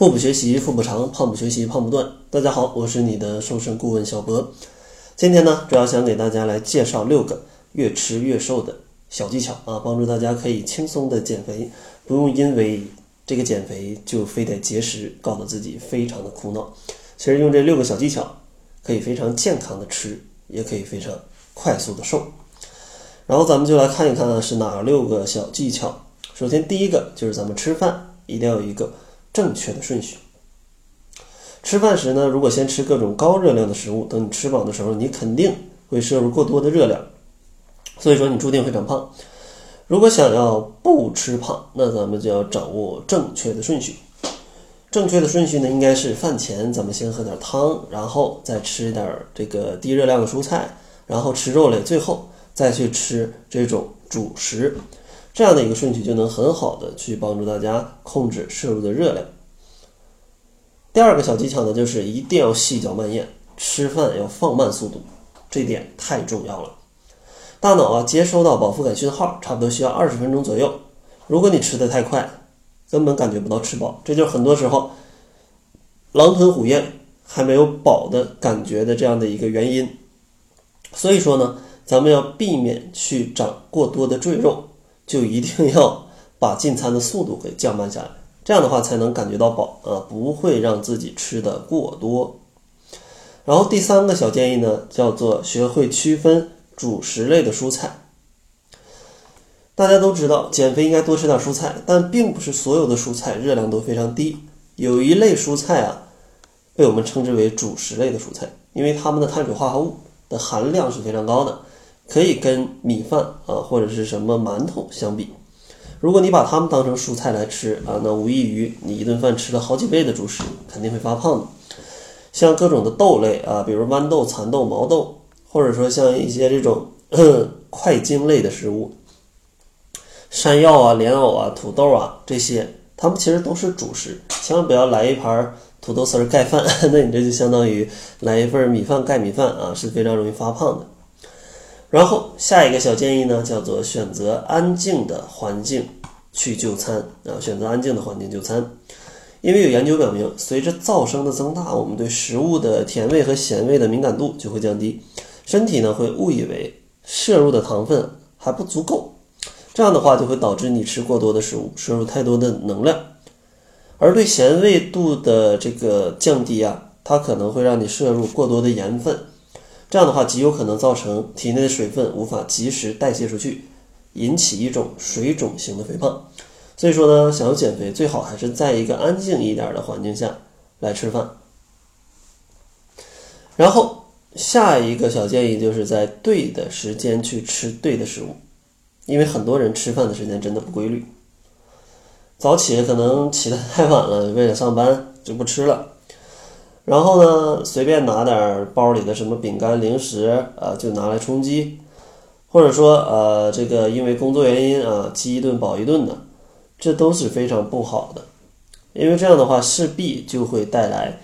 腹部学习腹部长，胖不学习胖不断。大家好，我是你的瘦身顾问小博。今天呢，主要想给大家来介绍六个越吃越瘦的小技巧啊，帮助大家可以轻松的减肥，不用因为这个减肥就非得节食，搞得自己非常的苦恼。其实用这六个小技巧，可以非常健康的吃，也可以非常快速的瘦。然后咱们就来看一看是哪六个小技巧。首先第一个就是咱们吃饭一定要有一个。正确的顺序。吃饭时呢，如果先吃各种高热量的食物，等你吃饱的时候，你肯定会摄入过多的热量，所以说你注定会长胖。如果想要不吃胖，那咱们就要掌握正确的顺序。正确的顺序呢，应该是饭前咱们先喝点汤，然后再吃点这个低热量的蔬菜，然后吃肉类，最后再去吃这种主食。这样的一个顺序就能很好的去帮助大家控制摄入的热量。第二个小技巧呢，就是一定要细嚼慢咽，吃饭要放慢速度，这点太重要了。大脑啊接收到饱腹感讯号差不多需要二十分钟左右，如果你吃的太快，根本感觉不到吃饱，这就是很多时候狼吞虎咽还没有饱的感觉的这样的一个原因。所以说呢，咱们要避免去长过多的赘肉。就一定要把进餐的速度给降慢下来，这样的话才能感觉到饱啊，不会让自己吃的过多。然后第三个小建议呢，叫做学会区分主食类的蔬菜。大家都知道减肥应该多吃点蔬菜，但并不是所有的蔬菜热量都非常低。有一类蔬菜啊，被我们称之为主食类的蔬菜，因为它们的碳水化合物的含量是非常高的。可以跟米饭啊或者是什么馒头相比，如果你把它们当成蔬菜来吃啊，那无异于你一顿饭吃了好几倍的主食，肯定会发胖的。像各种的豆类啊，比如豌豆、蚕豆、毛豆，或者说像一些这种 快精类的食物，山药啊、莲藕啊、土豆啊这些，它们其实都是主食。千万不要来一盘土豆丝盖饭，那你这就相当于来一份米饭盖米饭啊，是非常容易发胖的。然后下一个小建议呢，叫做选择安静的环境去就餐啊，选择安静的环境就餐，因为有研究表明，随着噪声的增大，我们对食物的甜味和咸味的敏感度就会降低，身体呢会误以为摄入的糖分还不足够，这样的话就会导致你吃过多的食物，摄入太多的能量，而对咸味度的这个降低啊，它可能会让你摄入过多的盐分。这样的话，极有可能造成体内的水分无法及时代谢出去，引起一种水肿型的肥胖。所以说呢，想要减肥，最好还是在一个安静一点的环境下来吃饭。然后下一个小建议就是在对的时间去吃对的食物，因为很多人吃饭的时间真的不规律，早起可能起得太晚了，为了上班就不吃了。然后呢，随便拿点包里的什么饼干、零食啊，就拿来充饥，或者说呃，这个因为工作原因啊，饥一顿饱一顿的，这都是非常不好的，因为这样的话势必就会带来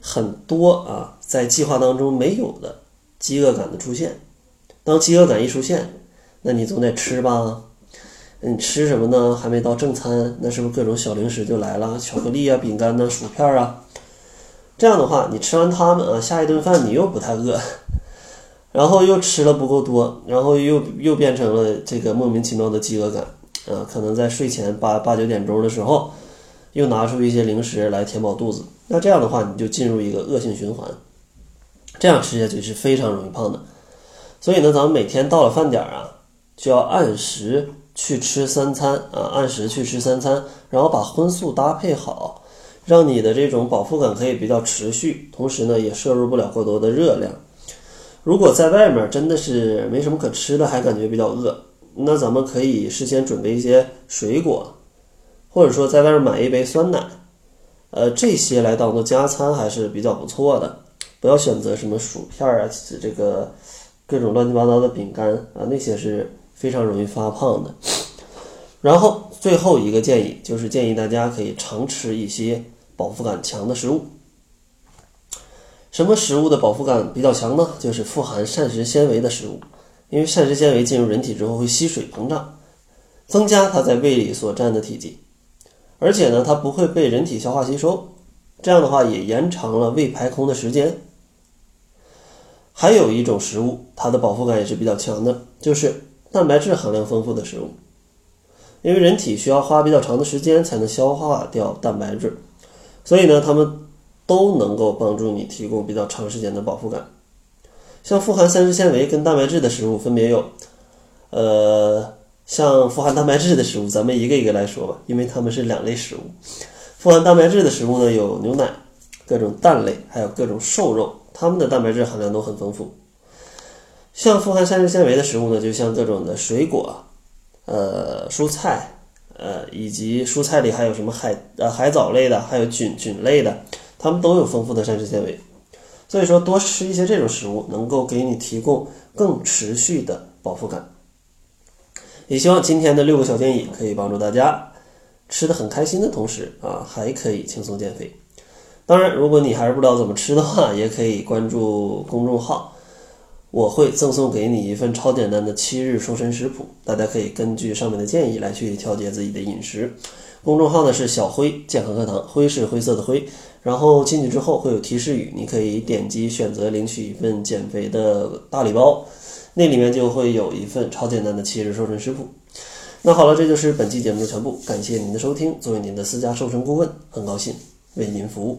很多啊，在计划当中没有的饥饿感的出现。当饥饿感一出现，那你总得吃吧？你吃什么呢？还没到正餐，那是不是各种小零食就来了？巧克力啊、饼干呐、薯片啊？这样的话，你吃完它们啊，下一顿饭你又不太饿，然后又吃了不够多，然后又又变成了这个莫名其妙的饥饿感啊，可能在睡前八八九点钟的时候，又拿出一些零食来填饱肚子，那这样的话你就进入一个恶性循环，这样吃下去是非常容易胖的。所以呢，咱们每天到了饭点儿啊，就要按时去吃三餐啊，按时去吃三餐，然后把荤素搭配好。让你的这种饱腹感可以比较持续，同时呢也摄入不了过多的热量。如果在外面真的是没什么可吃的，还感觉比较饿，那咱们可以事先准备一些水果，或者说在外面买一杯酸奶，呃，这些来当做加餐还是比较不错的。不要选择什么薯片啊，这个各种乱七八糟的饼干啊，那些是非常容易发胖的。然后最后一个建议就是建议大家可以常吃一些饱腹感强的食物。什么食物的饱腹感比较强呢？就是富含膳食纤维的食物，因为膳食纤维进入人体之后会吸水膨胀，增加它在胃里所占的体积。而且呢，它不会被人体消化吸收，这样的话也延长了胃排空的时间。还有一种食物，它的饱腹感也是比较强的，就是蛋白质含量丰富的食物。因为人体需要花比较长的时间才能消化掉蛋白质，所以呢，它们都能够帮助你提供比较长时间的饱腹感。像富含膳食纤维跟蛋白质的食物分别有，呃，像富含蛋白质的食物，咱们一个一个来说吧，因为它们是两类食物。富含蛋白质的食物呢，有牛奶、各种蛋类，还有各种瘦肉，它们的蛋白质含量都很丰富。像富含膳食纤维的食物呢，就像各种的水果。呃，蔬菜，呃，以及蔬菜里还有什么海呃海藻类的，还有菌菌类的，它们都有丰富的膳食纤维。所以说，多吃一些这种食物，能够给你提供更持续的饱腹感。也希望今天的六个小建议可以帮助大家吃的很开心的同时啊，还可以轻松减肥。当然，如果你还是不知道怎么吃的话，也可以关注公众号。我会赠送给你一份超简单的七日瘦身食谱，大家可以根据上面的建议来去调节自己的饮食。公众号呢是小辉健康课堂，辉是灰色的灰。然后进去之后会有提示语，你可以点击选择领取一份减肥的大礼包，那里面就会有一份超简单的七日瘦身食谱。那好了，这就是本期节目的全部，感谢您的收听。作为您的私家瘦身顾问，很高兴为您服务。